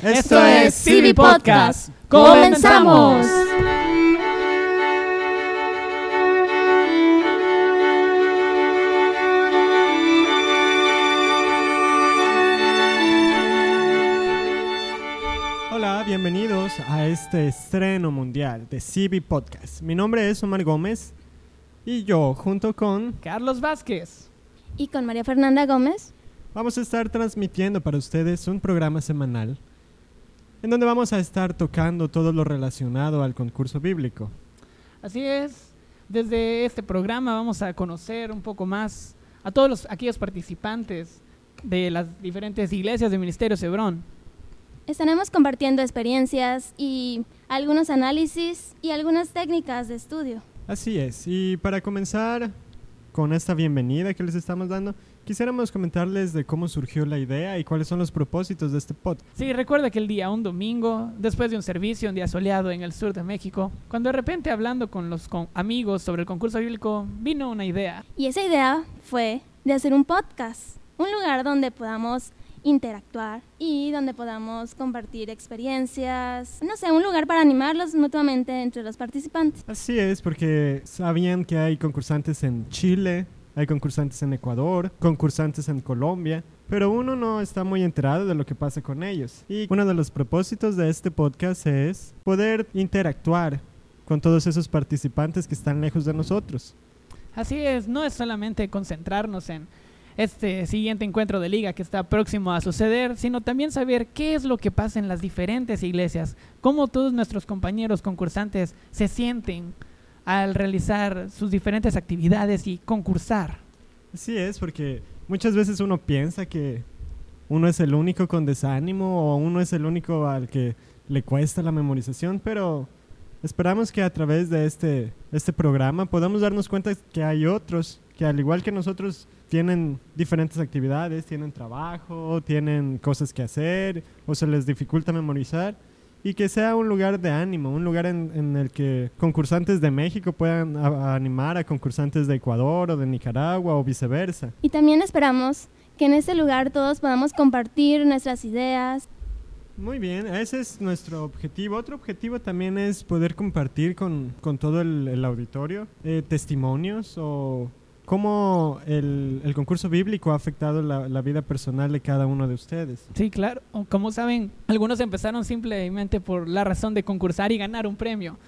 Esto es CB Podcast. ¡Comenzamos! Hola, bienvenidos a este estreno mundial de CB Podcast. Mi nombre es Omar Gómez y yo, junto con Carlos Vázquez y con María Fernanda Gómez, vamos a estar transmitiendo para ustedes un programa semanal en donde vamos a estar tocando todo lo relacionado al concurso bíblico. Así es, desde este programa vamos a conocer un poco más a todos los, aquellos participantes de las diferentes iglesias de Ministerio Hebrón. Estaremos compartiendo experiencias y algunos análisis y algunas técnicas de estudio. Así es, y para comenzar con esta bienvenida que les estamos dando, Quisiéramos comentarles de cómo surgió la idea y cuáles son los propósitos de este podcast. Sí, recuerda que el día, un domingo, después de un servicio, un día soleado en el sur de México, cuando de repente hablando con los amigos sobre el concurso bíblico, vino una idea. Y esa idea fue de hacer un podcast, un lugar donde podamos interactuar y donde podamos compartir experiencias, no sé, un lugar para animarlos mutuamente entre los participantes. Así es, porque sabían que hay concursantes en Chile, hay concursantes en Ecuador, concursantes en Colombia, pero uno no está muy enterado de lo que pasa con ellos. Y uno de los propósitos de este podcast es poder interactuar con todos esos participantes que están lejos de nosotros. Así es, no es solamente concentrarnos en este siguiente encuentro de liga que está próximo a suceder, sino también saber qué es lo que pasa en las diferentes iglesias, cómo todos nuestros compañeros concursantes se sienten al realizar sus diferentes actividades y concursar. Así es, porque muchas veces uno piensa que uno es el único con desánimo o uno es el único al que le cuesta la memorización, pero esperamos que a través de este, este programa podamos darnos cuenta que hay otros que al igual que nosotros tienen diferentes actividades, tienen trabajo, tienen cosas que hacer o se les dificulta memorizar y que sea un lugar de ánimo, un lugar en, el que concursantes de México puedan animar a concursantes de Ecuador o de Nicaragua o viceversa. Y también esperamos que en este lugar todos podamos compartir nuestras ideas. Muy bien, ese es nuestro objetivo. Otro objetivo también es poder compartir con, todo el, auditorio eh, testimonios o cómo el, concurso bíblico ha afectado la, vida personal de cada uno de ustedes. Sí, claro. Como saben, algunos empezaron simplemente por la razón de concursar y ganar un premio.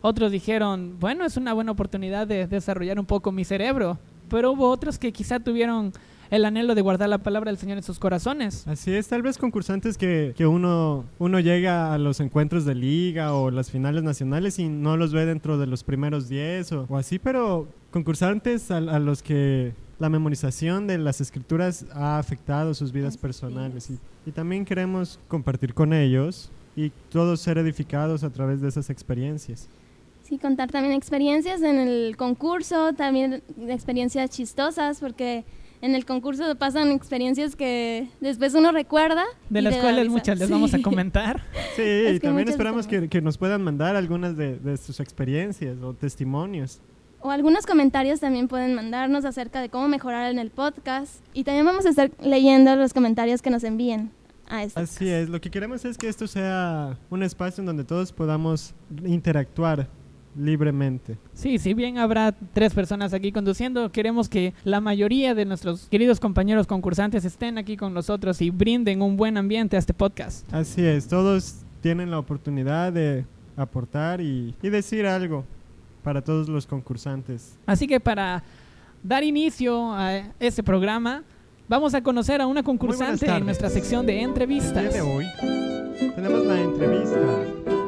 Otros dijeron, bueno, es una buena oportunidad de desarrollar un poco mi cerebro. Pero hubo otros que quizá tuvieron el anhelo de guardar la palabra del Señor en sus corazones. Así es, tal vez concursantes que, que uno, uno llega a los encuentros de liga o las finales nacionales y no los ve dentro de los primeros 10 o, así, pero concursantes a, los que la memorización de las escrituras ha afectado sus vidas personales y, y también queremos compartir con ellos y todos ser edificados a través de esas experiencias. Sí, contar también experiencias en el concurso, también experiencias chistosas, porque en el concurso pasan experiencias que después uno recuerda. De las cuales muchas les vamos a comentar. Sí, y también esperamos que, que, nos puedan mandar algunas de, de, sus experiencias o testimonios. O algunos comentarios también pueden mandarnos acerca de cómo mejorar en el podcast. Y también vamos a estar leyendo los comentarios que nos envíen. A este Así es, lo que queremos es que esto sea un espacio en donde todos podamos interactuar libremente. Sí, si bien habrá tres personas aquí conduciendo, queremos que la mayoría de nuestros queridos compañeros concursantes estén aquí con nosotros y brinden un buen ambiente a este podcast. Así es, todos tienen la oportunidad de aportar y, decir algo para todos los concursantes. Así que para dar inicio a este programa, vamos a conocer a una concursante en nuestra sección de entrevistas. de hoy tenemos la entrevista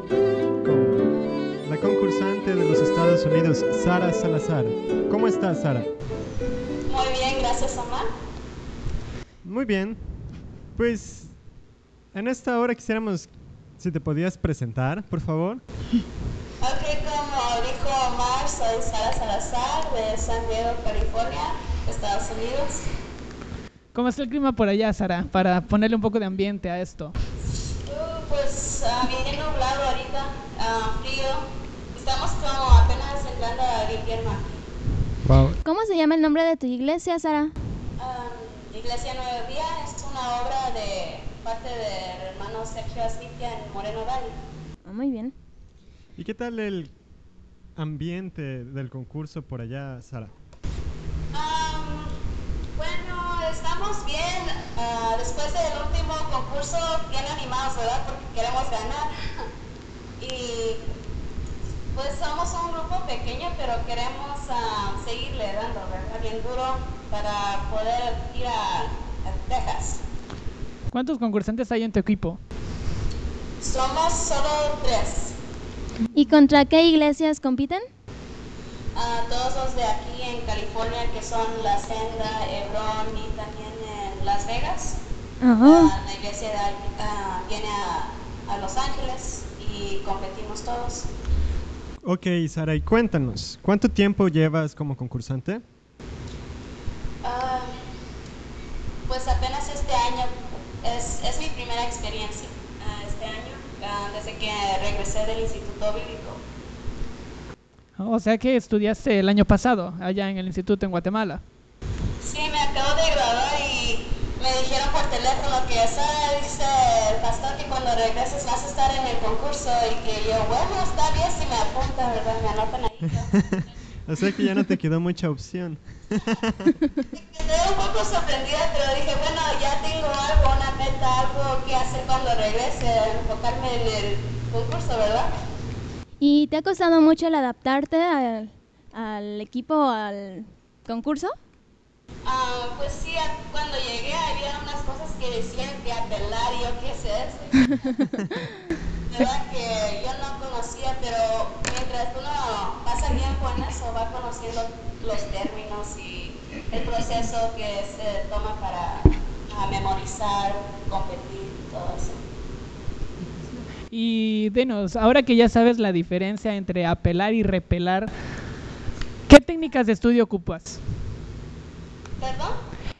Estados Unidos, Sara Salazar. ¿Cómo estás, Sara? Muy bien, gracias, Omar. Muy bien. Pues en esta hora quisiéramos, si te podías presentar, por favor. Ok, como dijo Omar, soy Sara Salazar de San Diego, California, Estados Unidos. ¿Cómo está el clima por allá, Sara? Para ponerle un poco de ambiente a esto. Uh, pues uh, bien nublado ahorita, uh, frío, Estamos como entrando al invierno. ¿Cómo se llama el nombre de tu iglesia, Sara? Um, iglesia Nueva Vía es una obra de parte del hermano Sergio Asnitia en Moreno Valley. Ah, muy bien. ¿Y qué tal el ambiente del concurso por allá, Sara? Am, bueno, estamos bien. Ah, después del último concurso, bien animados, ¿verdad? Porque queremos ganar. y pues somos un grupo pequeño, pero queremos ah, seguirle dando, ¿verdad? Bien duro para poder ir a, a Texas. ¿Cuántos concursantes hay en tu equipo? Somos solo tres. ¿Y contra qué iglesias compiten? Todos los de aquí en California, que son La Senda, Hebron y también en Las Vegas. Ah, la iglesia de ah, viene a, a Los Ángeles y competimos todos. Ok, Sara, y cuéntanos, ¿cuánto tiempo llevas como concursante? Ah, pues apenas este año, es, es mi primera experiencia ah, este año, ah, desde que regresé del Instituto Bíblico. O sea que estudiaste el año pasado allá en el instituto en Guatemala. Sí, me acabo de graduar y me dijeron por teléfono que Sara dice cuando regreses vas a estar en el concurso y que yo, bueno, está bien si me apuntan, ¿verdad? Me anotan ahí. o sea que ya no te quedó mucha opción. Quedé un poco sorprendida, pero dije, bueno, ya tengo algo, una meta, algo que hacer cuando regrese, enfocarme en el concurso, ¿verdad? ¿Y te ha costado mucho el adaptarte al, al equipo, al concurso? Ah, pues sí, cuando llegué había unas cosas que decían que apelar y yo qué es eso. ¿Verdad? Que yo no conocía, pero mientras uno pasa tiempo en eso, va conociendo los términos y el proceso que se toma para memorizar, competir, todo eso. Y denos, ahora que ya sabes la diferencia entre apelar y repelar, ¿qué técnicas de estudio ocupas? ¿Perdón?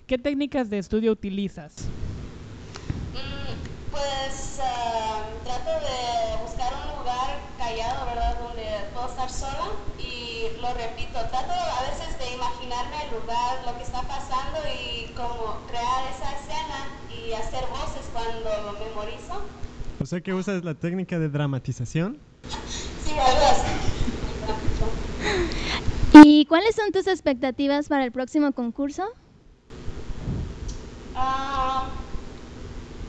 ¿Qué técnicas de estudio utilizas? Mm, Pues ah, trato de buscar un lugar callado, ¿verdad? Donde puedo estar sola y lo repito, trato a veces de imaginarme el lugar, lo que está pasando y como crear esa escena y hacer voces cuando lo memorizo. O sea que usas la técnica de dramatización. Sí, algo así. ¿Y cuáles son tus expectativas para el próximo concurso? Ah,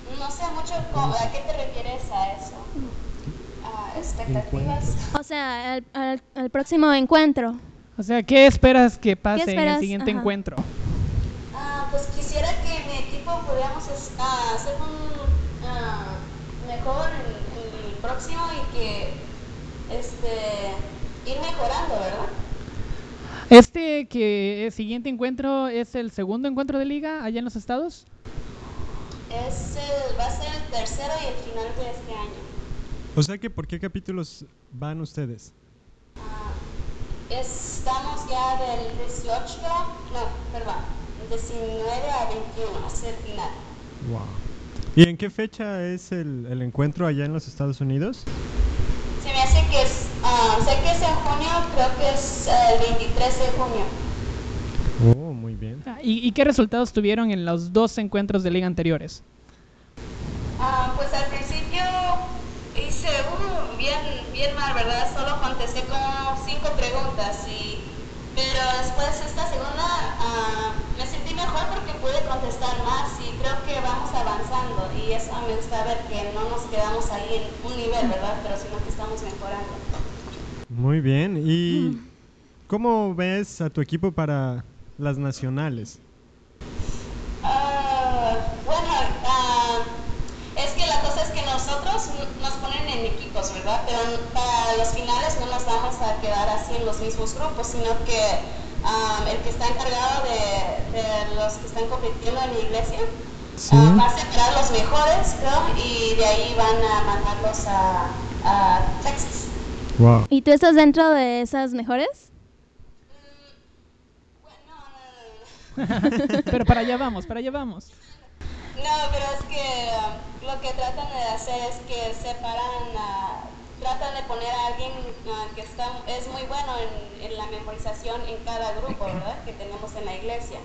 no sé mucho cómo- a qué te refieres a eso. Expectativas. O sea, al, al- al próximo encuentro. O sea, ¿qué esperas que pase en el siguiente Ajá. encuentro? Ah, pues quisiera que mi equipo pudiéramos ah, hacer un mejor en, en el próximo y que este ir mejorando, ¿verdad? Este que el siguiente encuentro es el segundo encuentro de liga allá en los estados. Es el- va a ser el tercero y el final de este año. O sea que ¿por qué capítulos van ustedes? Ah, estamos ya del 18, no, perdón, 19 a 21, es el final. Wow. ¿Y en qué fecha es el, el encuentro allá en los Estados Unidos? Se me hace que es, sé que es en junio, creo que es eh, el 23 de junio. Oh, muy bien. Ah, ¿Y, y qué resultados tuvieron en los dos encuentros de liga anteriores? Ah, pues al principio hice uh, bien, bien mal, ¿verdad? Solo contesté como cinco preguntas, y, pero después esta segunda ah, me sentí mejor porque pude contestar más y creo que vamos avanzando y eso me gusta ver que no nos quedamos ahí en un nivel, ¿verdad? Pero sino que estamos mejorando. Muy bien. ¿Y cómo ves a tu equipo para las nacionales? Ah, bueno, ah, es que la cosa es que nosotros nos ponen en equipos, ¿verdad? Pero para los finales no nos vamos a quedar así en los mismos grupos, sino que ah, el que está encargado de, de los que están compitiendo en la iglesia Sí. ah, va a separar los mejores, creo, y de ahí van a mandarlos a, a. Wow. ¿Y tú estás dentro de esas mejores? Pero para allá vamos, para allá vamos. No, pero es que um, lo que tratan de hacer es que separan, tratan de poner a alguien ah, que está, es muy bueno en, en la memorización en cada grupo, ¿verdad? Que tenemos en la iglesia.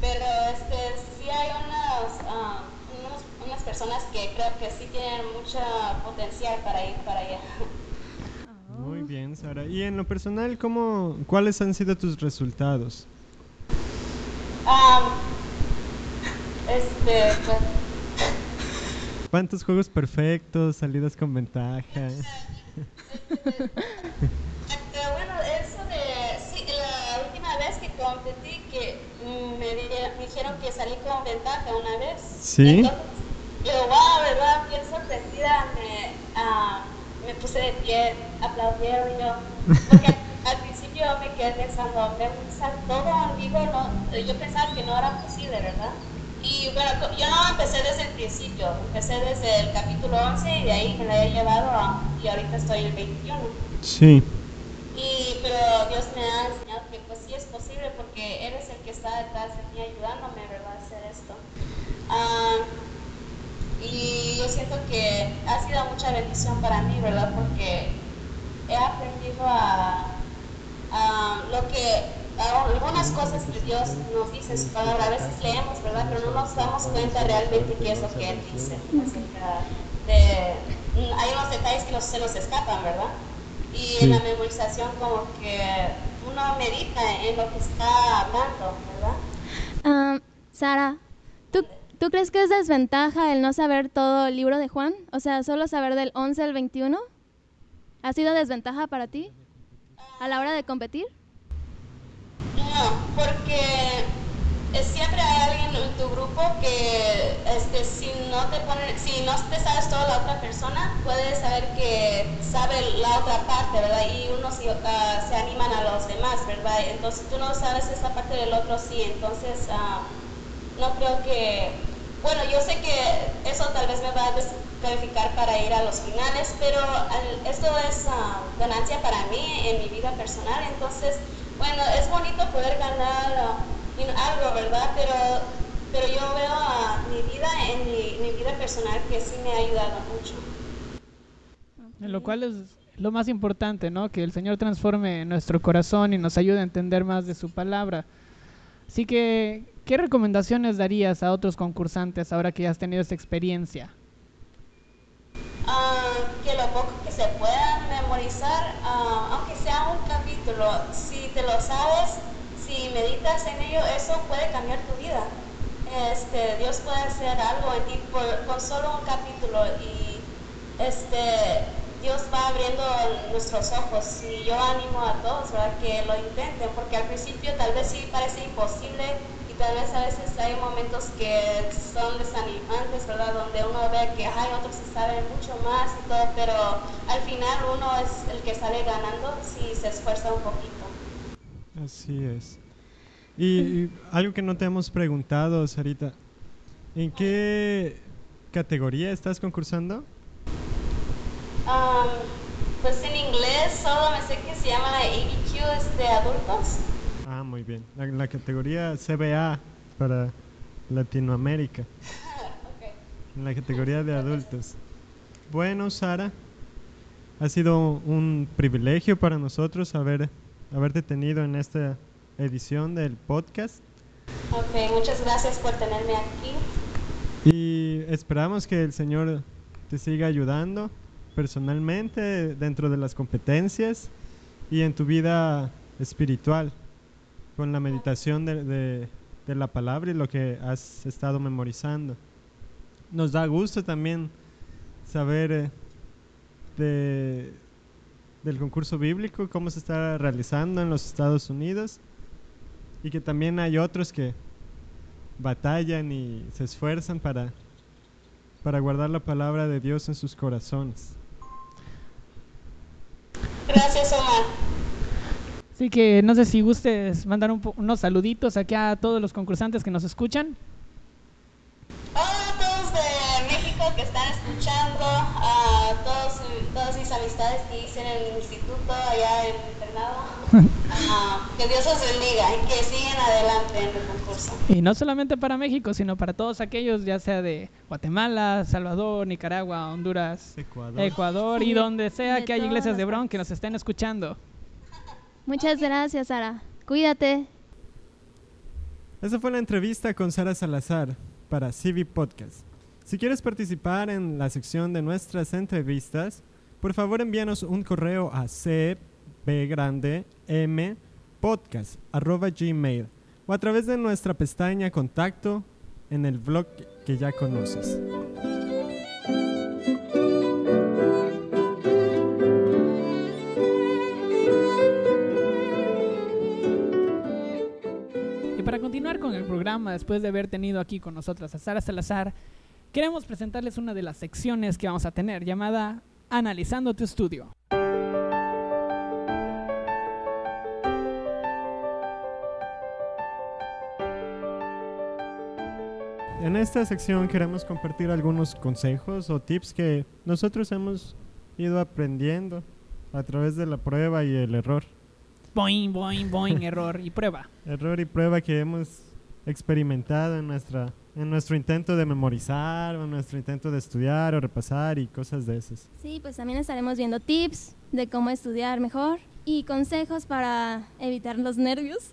Pero este, sí hay unas, ah, unos- unas personas que creo que sí tienen mucho potencial para ir para allá. Muy bien, Sara. Y en lo personal, ¿cómo, ¿cuáles han sido tus resultados? Am, este, pues, ¿Cuántos juegos perfectos, salidas con ventaja? Este, bueno, eso de, sí, la última vez que competí, que mm, me, di- me dijeron que salí con ventaja una vez. ¿Sí? Entonces, yo, wow, ¿verdad? Bien sorprendida, me, ah, me puse de pie, aplaudieron y yo, porque al, al principio me quedé pensando, me gusta todo en vivo, no, yo pensaba que no era posible, ¿verdad? Y bueno, yo no empecé desde el principio, empecé desde el capítulo 11 y de ahí me la he llevado a, y ahorita estoy en el 21. Sí. Y, pero Dios me ha enseñado que pues sí es posible porque eres el que está detrás de mí ayudándome, ¿verdad? A hacer esto. Ah, y yo siento que ha sido mucha bendición para mí, ¿verdad? Porque he aprendido a, a lo que, a algunas cosas que Dios nos dice en su palabra. A veces leemos, ¿verdad? Pero no nos damos cuenta realmente qué es lo que Él dice. acerca de, hay unos detalles que se nos escapan, ¿verdad? Y en la memorización como que uno medita en lo que está hablando, ¿verdad? Ah, Sara, ¿tú, ¿tú crees que es desventaja el no saber todo el libro de Juan? O sea, solo saber del 11 al 21. ¿Ha sido desventaja para ti a la hora de competir? No, porque siempre hay alguien en tu grupo que este, si no te ponen, si no te sabes toda la otra persona, puedes saber que sabe la otra parte, ¿verdad? Y unos se, ah, se animan a los demás, ¿verdad? Entonces tú no sabes esa parte del otro, sí. Entonces ah, no creo que, bueno, yo sé que eso tal vez me va a descalificar para ir a los finales, pero esto es ah, ganancia para mí en mi vida personal, entonces, bueno, es bonito poder ganar ah, algo, ¿verdad? Pero, pero yo veo a mi vida en mi, mi vida personal que sí me ha ayudado mucho. En lo cual es lo más importante, ¿no? Que el Señor transforme nuestro corazón y nos ayude a entender más de su palabra. Así que, ¿qué recomendaciones darías a otros concursantes ahora que ya has tenido esta experiencia? Ah, que lo poco que se pueda memorizar, ah, aunque sea un capítulo, si te lo sabes, si meditas en ello, eso puede cambiar tu vida. Este, Dios puede hacer algo en ti por- con solo un capítulo y este, Dios va abriendo nuestros ojos y yo animo a todos ¿verdad? que lo intenten porque al principio tal vez sí parece imposible y tal vez a veces hay momentos que son desanimantes. Donde uno ve que hay otros que saben mucho más y todo, pero al final uno es el que sale ganando si se esfuerza un poquito. Así es. Y, y algo que no te hemos preguntado, Sarita, ¿en qué categoría estás concursando? Um, pues en inglés solo me sé que se llama ABQ, es de adultos. Ah, muy bien. La, la categoría CBA para Latinoamérica, Ok. en la categoría de adultos. Bueno, Sara, ha sido un privilegio para nosotros haber, haberte tenido en esta edición del podcast Ok, muchas gracias por tenerme aquí. y esperamos que el Señor te siga ayudando personalmente dentro de las competencias y en tu vida espiritual con la meditación de, la palabra y lo que has estado memorizando. Nos da gusto también saber eh, de- del concurso bíblico, cómo se está realizando en los Estados Unidos y que también hay otros que batallan y se esfuerzan para, para guardar la palabra de Dios en sus corazones. Gracias, Omar. Así que no sé si gustes mandar un unos saluditos aquí a todos los concursantes que nos escuchan. Hola a todos de México que están escuchando, a todos, todas mis amistades que hice en el instituto, allá en el internado. Que Dios los bendiga y que sigan adelante en el concurso. Y no solamente para México, sino para todos aquellos, ya sea de Guatemala, Salvador, Nicaragua, Honduras, Ecuador. Ecuador y donde sea que hay todas iglesias de Bron que nos estén escuchando. Muchas gracias, Sara. Cuídate. Esa fue la entrevista con Sara Salazar para CV Podcast. Si quieres participar en la sección de nuestras entrevistas, por favor envíanos un correo a cbgrandempodcast.gmail o a través de nuestra pestaña Contacto en el blog que ya conoces. Continuar con el programa, después de haber tenido aquí con nosotras a Sara Salazar, queremos presentarles una de las secciones que vamos a tener llamada Analizando tu estudio. En esta sección queremos compartir algunos consejos o tips que nosotros hemos ido aprendiendo a través de la prueba y el error. Boing, boing, boing, error y prueba. Error y prueba que hemos experimentado en nuestra en nuestro intento de memorizar o en nuestro intento de estudiar o repasar y cosas de esas. Sí, pues también estaremos viendo tips de cómo estudiar mejor y consejos para evitar los nervios.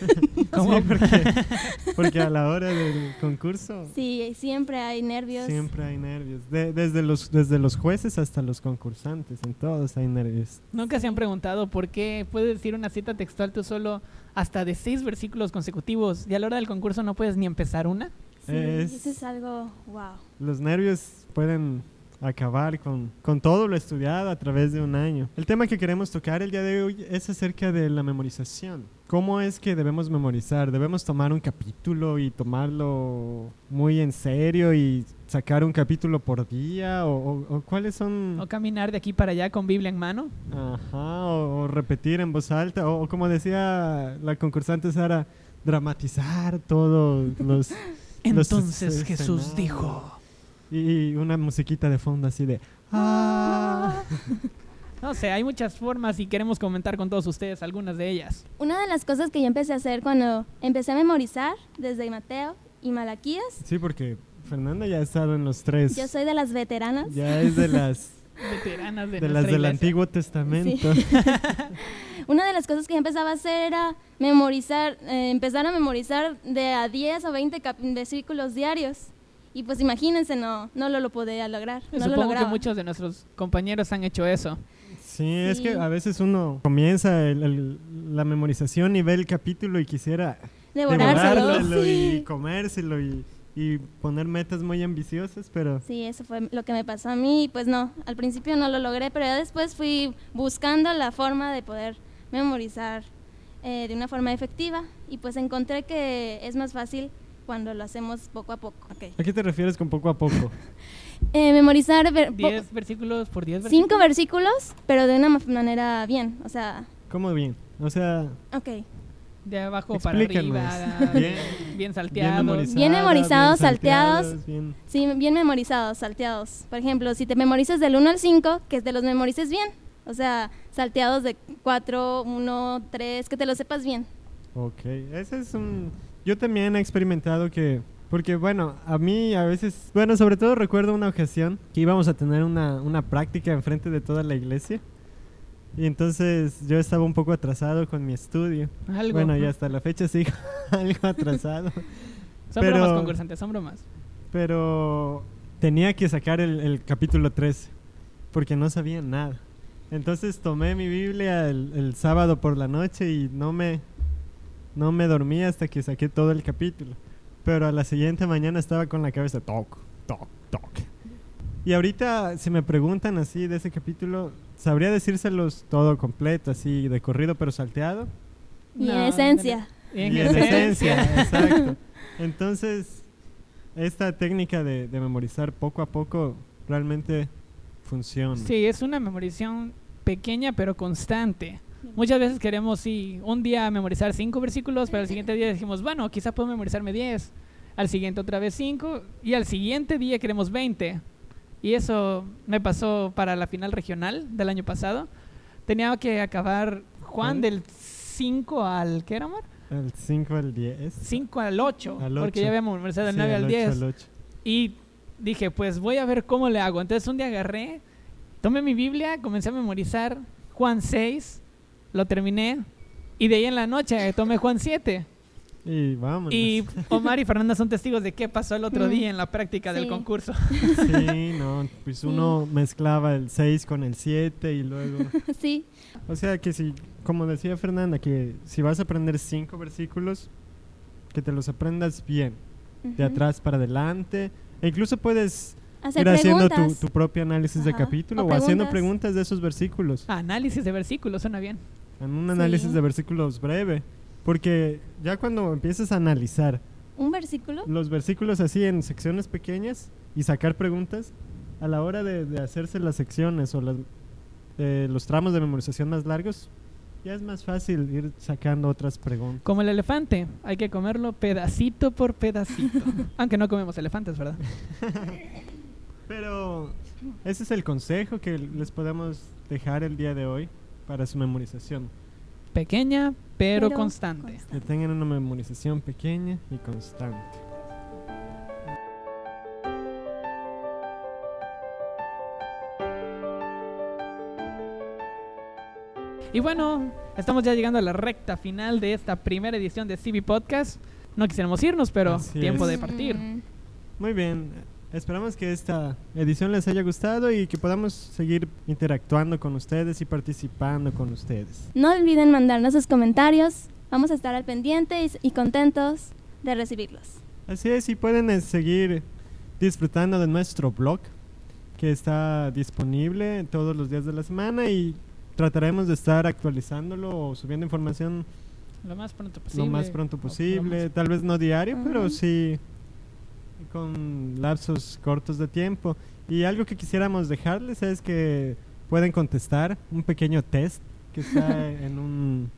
¿Cómo? Sí, porque, porque a la hora del concurso Sí, siempre hay nervios. siempre hay nervios. De- desde, los, desde los jueces hasta los concursantes, en todos hay nervios. Nunca se han preguntado por qué puedes decir una cita textual tú solo hasta de seis versículos consecutivos y a la hora del concurso no puedes ni empezar una. Sí, Es- eso es algo, wow. Los nervios pueden acabar con, con todo lo estudiado a través de un año. El tema que queremos tocar el día de hoy es acerca de la memorización. ¿Cómo es que debemos memorizar? ¿Debemos tomar un capítulo y tomarlo muy en serio y sacar un capítulo por día? ¿O, o- o cuáles son...? O caminar de aquí para allá con Biblia en mano. Ajá, o, o repetir en voz alta, o, como decía la concursante Sara, dramatizar todos los... Entonces es- Jesús dijo. Y una musiquita de fondo así de... "Ah". No sé, hay muchas formas y queremos comentar con todos ustedes algunas de ellas. Una de las cosas que yo empecé a hacer cuando empecé a memorizar desde Mateo y Malaquías, Sí, porque Fernanda ya ha estado en los tres. yo soy de las veteranas. Ya es de las, Veteranas de, de las nuestra del iglesia. Antiguo Testamento. Una de las cosas que yo empezaba a hacer era memorizar, eh, empezar a memorizar de a 10 o 20 cap- versículos diarios. Y pues imagínense, no, no lo, lo podía lograr. No lo Supongo que lograba. muchos de nuestros compañeros han hecho eso. Sí, es que a veces uno comienza el- el- la memorización y ve el capítulo y quisiera Devorárselo. y comérselo y, y poner metas muy ambiciosas, pero Sí, eso fue lo que me pasó a mí. y Pues no, al principio no lo logré, pero ya después fui buscando la forma de poder memorizar eh, de una forma efectiva. Y pues encontré que es más fácil cuando lo hacemos poco a poco. ¿a qué te refieres con poco a poco? Eh, memorizar ver- po- 10 versículos por 10 versículos. cinco versículos, pero de una ma- manera bien. O sea, ¿Cómo bien? O sea, ok. De abajo para arriba. Bien- Bien, bien salteados. memorizadas, Bien memorizados, salteados. salteados, bien- Sí, bien memorizados, salteados. Por ejemplo, si te memorizas del 1 al 5, que te los memorices bien. O sea, salteados de 4, 1, 3, que te lo sepas bien. Ok, ese es un... Yo también he experimentado que... Porque bueno, a mí a veces... Bueno, sobre todo recuerdo una ocasión que íbamos a tener una, una práctica enfrente de toda la iglesia. Y entonces yo estaba un poco atrasado con mi estudio. Algo. Bueno, y hasta la fecha sigo algo atrasado. Son pero- bromas concursantes, son bromas. Pero tenía que sacar el, el capítulo 13 porque no sabía nada. Entonces tomé mi Biblia el, el sábado por la noche y no me, no me dormí hasta que saqué todo el capítulo. Pero a la siguiente mañana estaba con la cabeza toc, toc, toc. Y ahorita, si me preguntan así de ese capítulo, sabría decírselos todo completo, así de corrido pero salteado. Y en No, esencia. En y en esencia. esencia, exacto. Entonces, esta técnica de, de memorizar poco a poco realmente funciona. Sí, es una memorización pequeña pero constante. Muchas veces queremos, sí, un día memorizar cinco versículos, pero al siguiente día decimos, bueno, quizá puedo memorizarme 10. Al siguiente otra vez cinco y al siguiente día queremos 20. Y eso me pasó para la final regional del año pasado. Tenía que acabar Juan del 5 al, ¿qué era, amor? Al 5 al 10. 5 al 8, Al porque ocho. ya habíamos memorizado el Sí, 9 al ocho, 10. al ocho. Y dije, pues voy a ver cómo le hago. Entonces un día agarré, tomé mi Biblia, comencé a memorizar Juan 6, lo terminé. Y de ahí en la noche tomé Juan 7. Y vamos. Y Omar y Fernanda son testigos de qué pasó el otro Mm. día en la práctica del Sí. concurso. Sí, no, pues uno mezclaba el 6 con el 7 y luego... sí, O sea que si, como decía Fernanda, que si vas a aprender cinco versículos, que te los aprendas bien, de ujú. atrás para adelante. E incluso puedes Hacer ir haciendo tu, tu propio análisis de Ajá, capítulo o o, haciendo preguntas. preguntas de esos versículos. Análisis de versículos, suena bien. En un análisis Sí. de versículos breve. Porque ya cuando empiezas a analizar ¿Un versículo? los versículos así en secciones pequeñas y sacar preguntas, a la hora de, de hacerse las secciones o las, eh, los tramos de memorización más largos, ya es más fácil ir sacando otras preguntas. Como el elefante, hay que comerlo pedacito por pedacito. Aunque no comemos elefantes, ¿verdad? Pero ese es el consejo que les podemos dejar el día de hoy para su memorización. Pequeña, pero, Pero constante. Que constante. tengan una memorización pequeña y constante. Y bueno, estamos ya llegando a la recta final de esta primera edición de CB Podcast. No quisiéramos irnos, pero Así tiempo es. de partir. Mm, Muy bien, esperamos que esta edición les haya gustado y que podamos seguir interactuando con ustedes y participando con ustedes. No olviden mandarnos sus comentarios. Vamos a estar al pendiente y, y contentos de recibirlos. Así es, y pueden eh, seguir disfrutando de nuestro blog que está disponible todos los días de la semana y trataremos de estar actualizándolo o subiendo información Lo más pronto posible. lo más pronto posible, más- tal vez no diario, pero sí con lapsos cortos de tiempo. Y algo que quisiéramos dejarles es que pueden contestar un pequeño test que está en, un,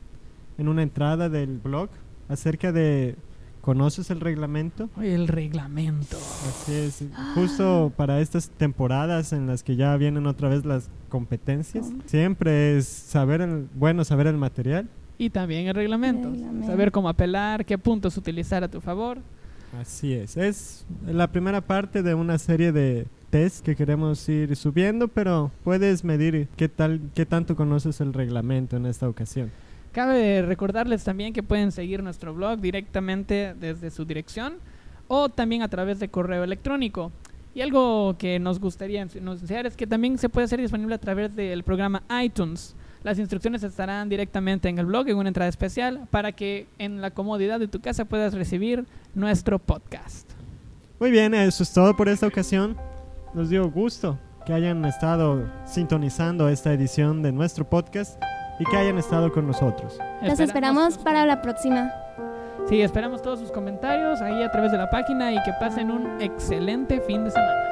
en una entrada del blog acerca de ¿conoces el reglamento? Oye, el reglamento. Así es, justo para estas temporadas en las que ya vienen otra vez las competencias, siempre es saber el, bueno saber el material. Y también el reglamento. Reglamento. Saber cómo apelar, qué puntos utilizar a tu favor. Así es, es la primera parte de una serie de test que queremos ir subiendo, pero puedes medir qué tal, qué tanto conoces el reglamento en esta ocasión. Cabe recordarles también que pueden seguir nuestro blog directamente desde su dirección o también a través de correo electrónico. Y algo que nos gustaría anunciar es que también se puede hacer disponible a través del programa iTunes. Las instrucciones estarán directamente en el blog en una entrada especial para que en la comodidad de tu casa puedas recibir nuestro podcast. Muy bien, eso es todo por esta ocasión. Nos dio gusto que hayan estado sintonizando esta edición de nuestro podcast y que hayan estado con nosotros. Los esperamos para la próxima. Sí, esperamos todos sus comentarios ahí a través de la página y que pasen un excelente fin de semana.